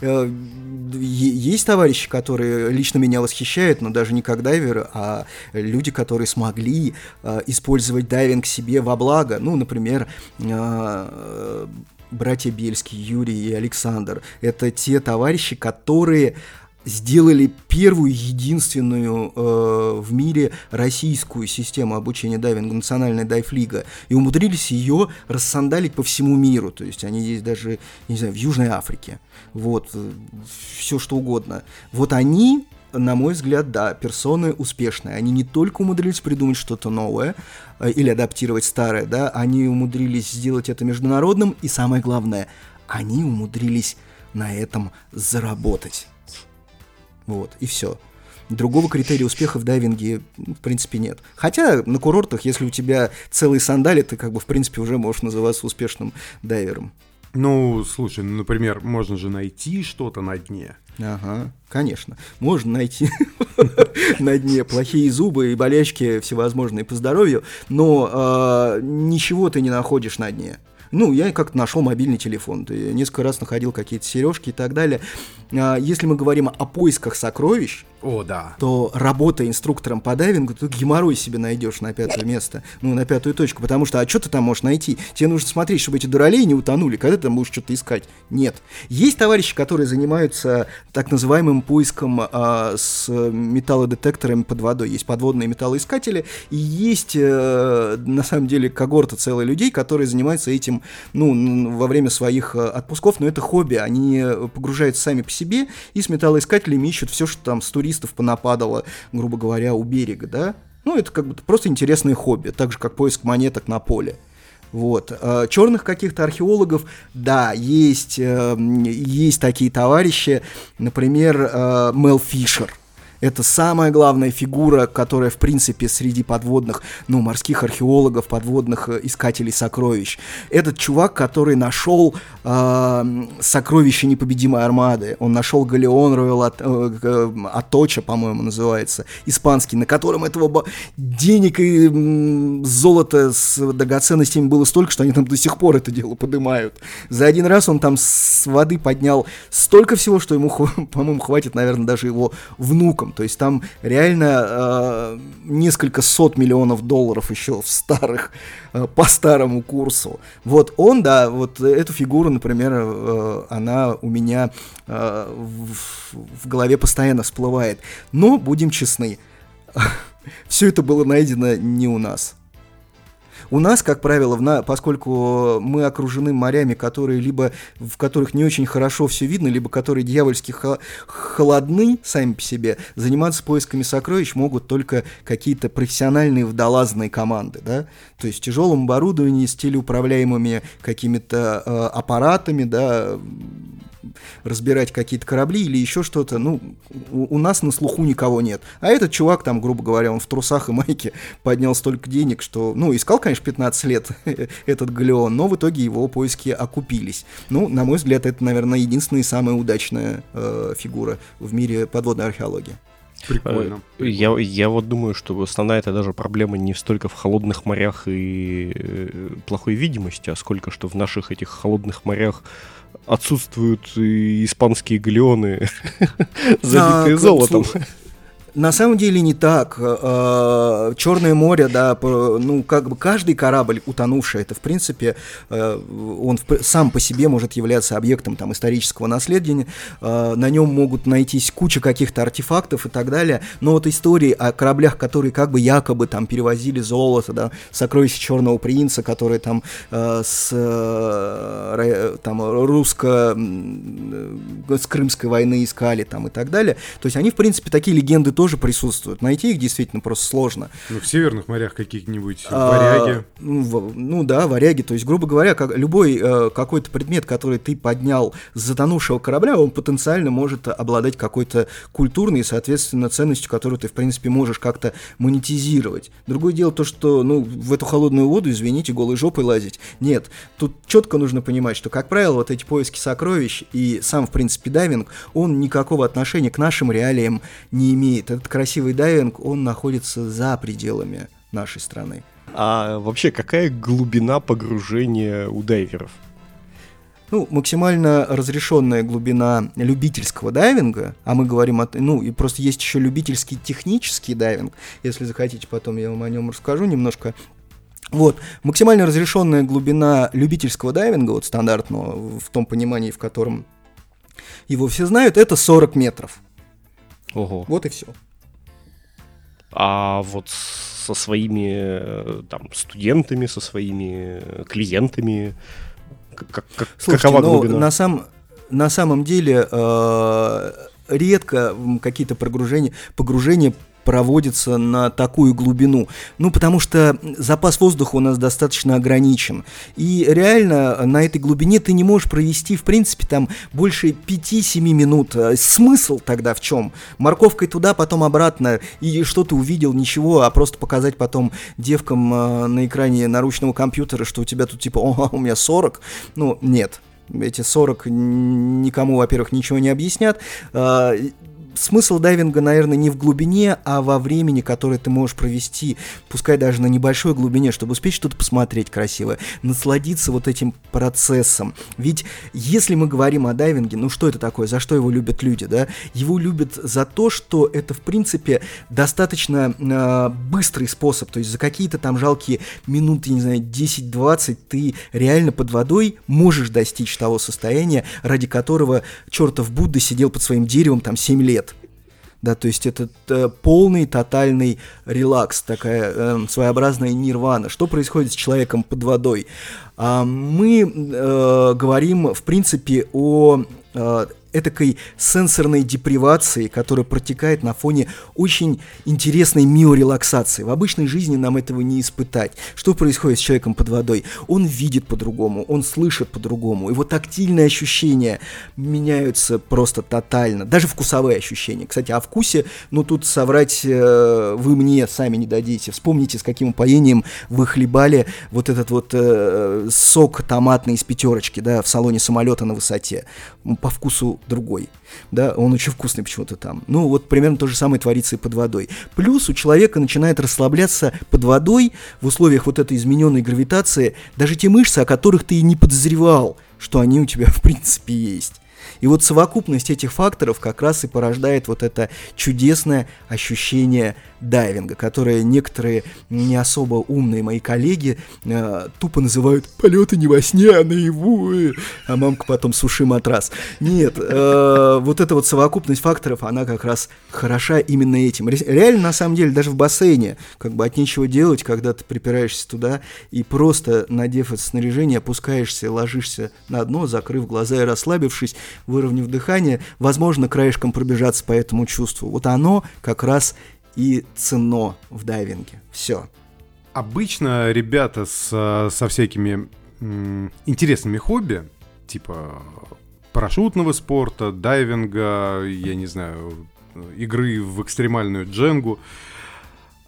есть товарищи, которые лично меня восхищают, но даже не как дайверы, а люди, которые смогли э, использовать дайвинг себе во благо. Ну, например, э, братья Бельский, Юрий и Александр. Это те товарищи, которые сделали первую, единственную э, в мире российскую систему обучения дайвингу, национальная дайв-лига, и умудрились ее рассандалить по всему миру. То есть они есть даже, не знаю, в Южной Африке. Вот, э, все что угодно. Вот они на мой взгляд, да, персоны успешные. Они не только умудрились придумать что-то новое э, или адаптировать старое, да, они умудрились сделать это международным, и самое главное, они умудрились на этом заработать. Вот, и все. Другого критерия успеха в дайвинге, в принципе, нет. Хотя на курортах, если у тебя целые сандали, ты как бы, в принципе, уже можешь называться успешным дайвером.
Ну, слушай, ну, например, можно же найти что-то на дне.
Ага, конечно. Можно найти [LAUGHS] на дне плохие зубы и болячки всевозможные по здоровью, но а, ничего ты не находишь на дне. Ну, я как-то нашел мобильный телефон, несколько раз находил какие-то сережки и так далее. А, если мы говорим о поисках сокровищ,
о, да.
то работа инструктором по дайвингу, ты геморрой себе найдешь на пятое место, ну, на пятую точку, потому что, а что ты там можешь найти? Тебе нужно смотреть, чтобы эти дуралеи не утонули, когда ты там будешь что-то искать? Нет. Есть товарищи, которые занимаются так называемым поиском а, с металлодетекторами под водой. Есть подводные металлоискатели, и есть, а, на самом деле, когорта целых людей, которые занимаются этим, ну, во время своих э, отпусков, но это хобби, они погружаются сами по себе и с металлоискателями ищут все, что там с туристов понападало, грубо говоря, у берега, да? Ну, это как бы просто интересное хобби, так же, как поиск монеток на поле. Вот. А, Черных каких-то археологов, да, есть, э, есть такие товарищи, например, э, Мел Фишер – это самая главная фигура, которая, в принципе, среди подводных, ну, морских археологов, подводных э, искателей сокровищ. Этот чувак, который нашел э, сокровища непобедимой армады. Он нашел галеон Роyal От, э, Аточа, по-моему, называется, испанский, на котором этого денег и золота с драгоценностями было столько, что они там до сих пор это дело поднимают. За один раз он там с воды поднял столько всего, что ему, [LAUGHS] по-моему, хватит, наверное, даже его внукам рынком. То есть там реально э, несколько сот миллионов долларов еще в старых, э, по старому курсу. Вот он, да, вот эту фигуру, например, э, она у меня э, в, в голове постоянно всплывает. Но, будем честны, [LAUGHS] все это было найдено не у нас. У нас, как правило, в на... поскольку мы окружены морями, которые либо в которых не очень хорошо все видно, либо которые дьявольски хо... холодны сами по себе, заниматься поисками сокровищ могут только какие-то профессиональные водолазные команды, да, то есть тяжелым оборудованием, с телеуправляемыми какими-то э, аппаратами, да, разбирать какие-то корабли или еще что-то, ну, у, у нас на слуху никого нет. А этот чувак там, грубо говоря, он в трусах и майке [LAUGHS] поднял столько денег, что, ну, искал, конечно, 15 лет [LAUGHS] этот галеон, но в итоге его поиски окупились. Ну, на мой взгляд, это, наверное, единственная и самая удачная э, фигура в мире подводной археологии.
Прикольно. Э, я, я вот думаю, что основная это даже проблема не столько в холодных морях и э, плохой видимости, а сколько что в наших этих холодных морях отсутствуют испанские галеоны, [LAUGHS] забитые а, золотом.
На самом деле не так. Э, Черное море, да, ну, как бы каждый корабль утонувший, это, в принципе, э, он сам по себе может являться объектом там исторического наследия. Э, на нем могут найтись куча каких-то артефактов и так далее. Но вот истории о кораблях, которые как бы якобы там перевозили золото, да, сокровища Черного принца, которые там с там русско с Крымской войны искали там и так далее. То есть они, в принципе, такие легенды тоже присутствуют. Найти их действительно просто сложно.
Ну, в северных морях каких-нибудь а, варяги.
Ну, ну да, варяги. То есть, грубо говоря, как, любой э, какой-то предмет, который ты поднял с затонувшего корабля, он потенциально может обладать какой-то культурной, соответственно, ценностью, которую ты, в принципе, можешь как-то монетизировать. Другое дело то, что, ну, в эту холодную воду, извините, голой жопой лазить. Нет, тут четко нужно понимать, что, как правило, вот эти поиски сокровищ и сам, в принципе, дайвинг, он никакого отношения к нашим реалиям не имеет этот красивый дайвинг, он находится за пределами нашей страны.
А вообще, какая глубина погружения у дайверов?
Ну, максимально разрешенная глубина любительского дайвинга, а мы говорим о... Ну, и просто есть еще любительский технический дайвинг. Если захотите, потом я вам о нем расскажу немножко. Вот, максимально разрешенная глубина любительского дайвинга, вот стандартного, в том понимании, в котором его все знают, это 40 метров. Ого. Вот и все.
А вот со своими э, там, студентами, со своими клиентами,
как, как, Слушайте, какова ну, глубина? На, сам, на самом деле э, редко какие-то погружения, погружения проводится на такую глубину? Ну, потому что запас воздуха у нас достаточно ограничен. И реально на этой глубине ты не можешь провести, в принципе, там больше 5-7 минут. А смысл тогда в чем? Морковкой туда, потом обратно, и что ты увидел, ничего, а просто показать потом девкам э, на экране наручного компьютера, что у тебя тут типа, о, у меня 40. Ну, нет, эти 40 никому, во-первых, ничего не объяснят. Смысл дайвинга, наверное, не в глубине, а во времени, которое ты можешь провести, пускай даже на небольшой глубине, чтобы успеть что-то посмотреть красивое, насладиться вот этим процессом. Ведь если мы говорим о дайвинге, ну что это такое, за что его любят люди, да? Его любят за то, что это, в принципе, достаточно э, быстрый способ, то есть за какие-то там жалкие минуты, не знаю, 10-20 ты реально под водой можешь достичь того состояния, ради которого чертов Будда сидел под своим деревом там 7 лет да, то есть это э, полный, тотальный релакс, такая э, своеобразная нирвана. Что происходит с человеком под водой? А, мы э, говорим, в принципе, о э, этакой сенсорной депривации, которая протекает на фоне очень интересной миорелаксации. В обычной жизни нам этого не испытать. Что происходит с человеком под водой? Он видит по-другому, он слышит по-другому. Его тактильные ощущения меняются просто тотально. Даже вкусовые ощущения. Кстати, о вкусе, ну тут соврать э, вы мне сами не дадите. Вспомните, с каким упоением вы хлебали вот этот вот э, сок томатный из пятерочки, да, в салоне самолета на высоте. По вкусу другой. Да, он очень вкусный почему-то там. Ну, вот примерно то же самое творится и под водой. Плюс у человека начинает расслабляться под водой в условиях вот этой измененной гравитации даже те мышцы, о которых ты и не подозревал, что они у тебя [LAUGHS] в принципе есть. И вот совокупность этих факторов как раз и порождает вот это чудесное ощущение дайвинга, которое некоторые не особо умные мои коллеги э, тупо называют полеты не во сне, а наяву, а мамка потом суши матрас. Нет, э, вот эта вот совокупность факторов, она как раз хороша именно этим. Реально, на самом деле, даже в бассейне, как бы от нечего делать, когда ты припираешься туда и просто, надев это снаряжение, опускаешься, ложишься на дно, закрыв глаза и расслабившись, выровняв дыхание, возможно, краешком пробежаться по этому чувству. Вот оно как раз и ценно в дайвинге. Все.
Обычно ребята с, со всякими м, интересными хобби, типа парашютного спорта, дайвинга, я не знаю, игры в экстремальную дженгу,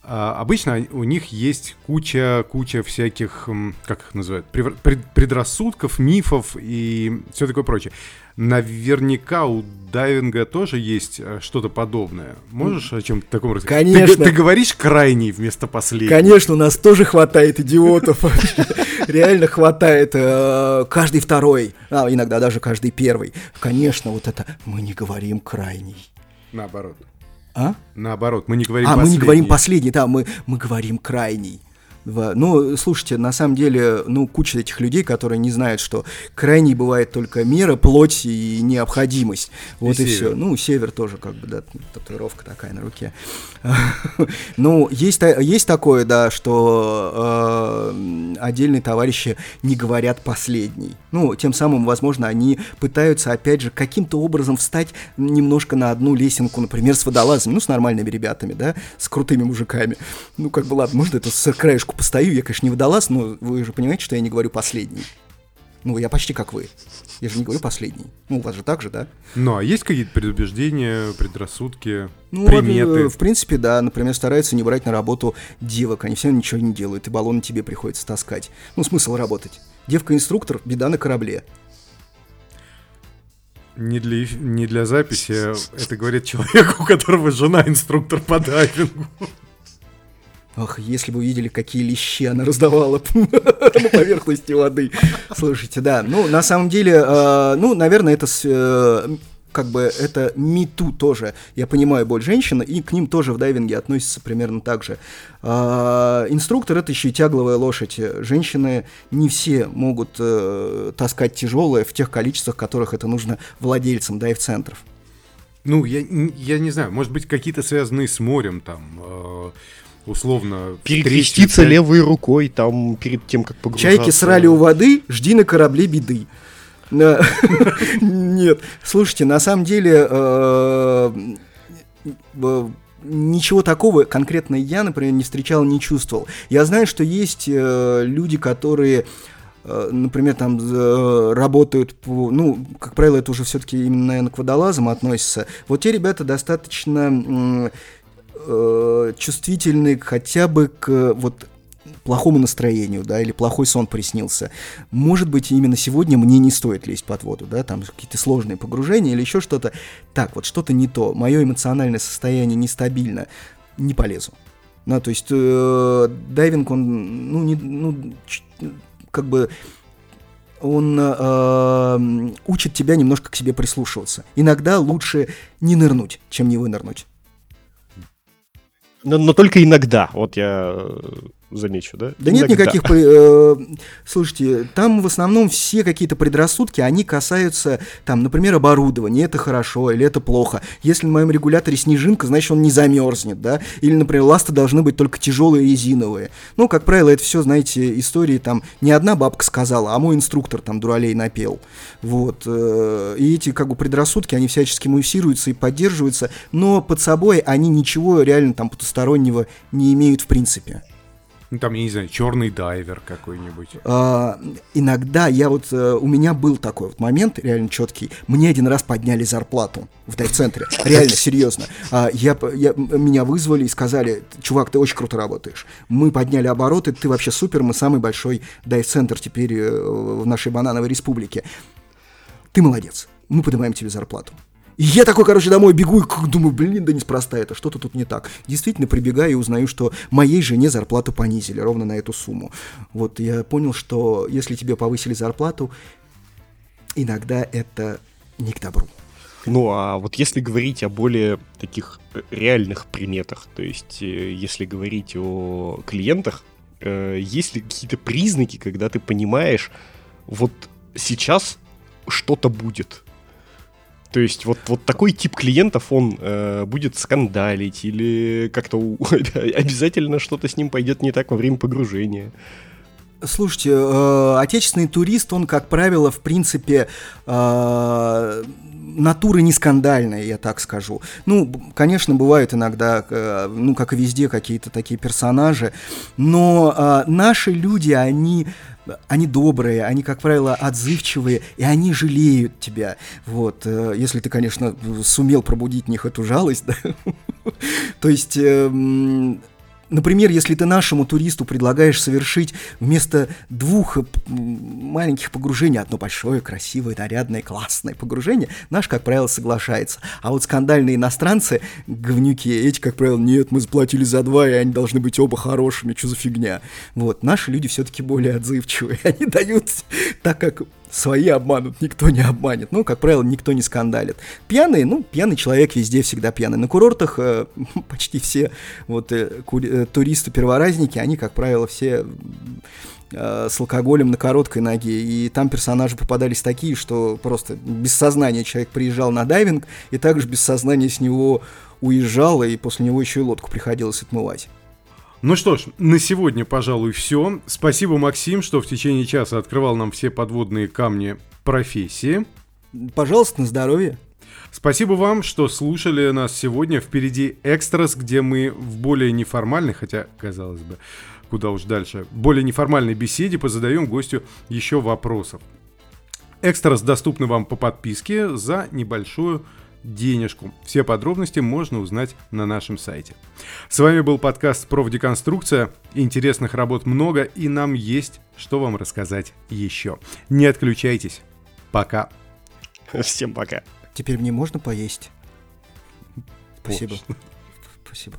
обычно у них есть куча, куча всяких, как их называют, предрассудков, мифов и все такое прочее. Наверняка у дайвинга тоже есть э, что-то подобное. Можешь о чем-то таком
рассказать? Конечно.
Ты, ты говоришь крайний вместо последнего.
Конечно, у нас тоже хватает идиотов. Реально хватает э, каждый второй, а иногда даже каждый первый. Конечно, вот это мы не говорим крайний.
Наоборот.
А?
Наоборот, мы не говорим
а, последний. А, мы не говорим последний, да, мы, мы говорим крайний. Ну, слушайте, на самом деле, ну, куча этих людей, которые не знают, что крайней бывает только мера, плоть и необходимость. Вот и, и все. Ну, север тоже, как бы, да, татуировка такая на руке. [LAUGHS] Ну, есть, есть такое, да, что э, отдельные товарищи не говорят последний. Ну, тем самым, возможно, они пытаются, опять же, каким-то образом встать немножко на одну лесенку, например, с водолазами, ну, с нормальными ребятами, да, с крутыми мужиками. Ну, как бы, ладно, может, это с краешку минуточку постою, я, конечно, не водолаз, но вы же понимаете, что я не говорю последний. Ну, я почти как вы. Я же не говорю последний. Ну, у вас же так же, да?
Ну, а есть какие-то предубеждения, предрассудки, ну, приметы?
В принципе, да. Например, стараются не брать на работу девок. Они все ничего не делают, и баллоны тебе приходится таскать. Ну, смысл работать. Девка-инструктор, беда на корабле.
Не для, не для записи, это говорит человек, у которого жена инструктор по дайвингу.
Ах, если бы вы видели, какие лещи она раздавала [LAUGHS] на поверхности воды. Слушайте, да, ну, на самом деле, э, ну, наверное, это э, как бы это мету тоже. Я понимаю боль женщин, и к ним тоже в дайвинге относится примерно так же. А, инструктор это еще и тягловая лошадь. Женщины не все могут э, таскать тяжелое в тех количествах, которых это нужно владельцам дайв-центров.
Ну, я, я не знаю, может быть, какие-то связанные с морем там, э, условно...
Перекреститься левой рукой там перед тем, как
погружаться. Чайки срали у воды, жди на корабле беды. [LAUGHS] Нет, слушайте, на самом деле э, э, ничего такого конкретно я, например, не встречал, не чувствовал. Я знаю, что есть э, люди, которые например, там работают, по, ну, как правило, это уже все-таки именно, наверное, к водолазам относится. Вот те ребята достаточно э, чувствительны хотя бы к вот плохому настроению, да, или плохой сон приснился. Может быть, именно сегодня мне не стоит лезть под воду, да, там какие-то сложные погружения или еще что-то. Так, вот что-то не то, мое эмоциональное состояние нестабильно, не полезу. Да, то есть э, дайвинг, он, ну, не, ну, как бы он э, учит тебя немножко к себе прислушиваться. Иногда лучше не нырнуть, чем не вынырнуть.
Но, но только иногда. Вот я замечу, да?
Да нет никаких... Э, слушайте, там в основном все какие-то предрассудки, они касаются, там, например, оборудования. Это хорошо или это плохо. Если на моем регуляторе снежинка, значит, он не замерзнет, да? Или, например, ласты должны быть только тяжелые резиновые. Ну, как правило, это все, знаете, истории там не одна бабка сказала, а мой инструктор там дуралей напел. Вот. Э, и эти как бы предрассудки, они всячески муссируются и поддерживаются, но под собой они ничего реально там потустороннего не имеют в принципе.
Ну, там, я не знаю, черный дайвер какой-нибудь.
А, иногда я вот, э, у меня был такой вот момент, реально четкий. Мне один раз подняли зарплату в дайв-центре. [LAUGHS] Реально, серьезно. А, я, я, меня вызвали и сказали, чувак, ты очень круто работаешь. Мы подняли обороты, ты вообще супер, мы самый большой дайв-центр теперь э, в нашей банановой республике. Ты молодец, мы поднимаем тебе зарплату. И я такой, короче, домой бегу и думаю, блин, да неспроста это, что-то тут не так. Действительно, прибегаю и узнаю, что моей жене зарплату понизили ровно на эту сумму. Вот я понял, что если тебе повысили зарплату, иногда это не к добру.
Ну, а вот если говорить о более таких реальных приметах, то есть э, если говорить о клиентах, э, есть ли какие-то признаки, когда ты понимаешь, вот сейчас что-то будет, то есть вот, вот такой тип клиентов, он э, будет скандалить или как-то [LAUGHS] обязательно что-то с ним пойдет не так во время погружения.
Слушайте, э, отечественный турист, он, как правило, в принципе, э, натура не скандальная, я так скажу. Ну, конечно, бывают иногда, э, ну, как и везде, какие-то такие персонажи, но э, наши люди, они они добрые, они, как правило, отзывчивые, и они жалеют тебя. Вот, э, если ты, конечно, сумел пробудить в них эту жалость, [LAUGHS] да. То есть эм, Например, если ты нашему туристу предлагаешь совершить вместо двух э, маленьких погружений одно большое, красивое, нарядное, классное погружение, наш, как правило, соглашается. А вот скандальные иностранцы, говнюки, эти, как правило, нет, мы заплатили за два, и они должны быть оба хорошими, что за фигня. Вот, наши люди все-таки более отзывчивые, [LAUGHS] они дают так, как свои обманут, никто не обманет. Ну, как правило, никто не скандалит. Пьяный, ну, пьяный человек везде всегда пьяный. На курортах э, [LAUGHS] почти все вот э, э, туристы-перворазники, они, как правило, все э, с алкоголем на короткой ноге. И там персонажи попадались такие, что просто без сознания человек приезжал на дайвинг, и также без сознания с него уезжал, и после него еще и лодку приходилось отмывать.
Ну что ж, на сегодня, пожалуй, все. Спасибо, Максим, что в течение часа открывал нам все подводные камни профессии.
Пожалуйста, на здоровье.
Спасибо вам, что слушали нас сегодня. Впереди экстрас, где мы в более неформальной, хотя, казалось бы, куда уж дальше, более неформальной беседе позадаем гостю еще вопросов. Экстрас доступны вам по подписке за небольшую денежку. Все подробности можно узнать на нашем сайте. С вами был подкаст «Профдеконструкция». Интересных работ много, и нам есть что вам рассказать еще. Не отключайтесь. Пока.
Всем пока.
Теперь мне можно поесть? Спасибо. Спасибо.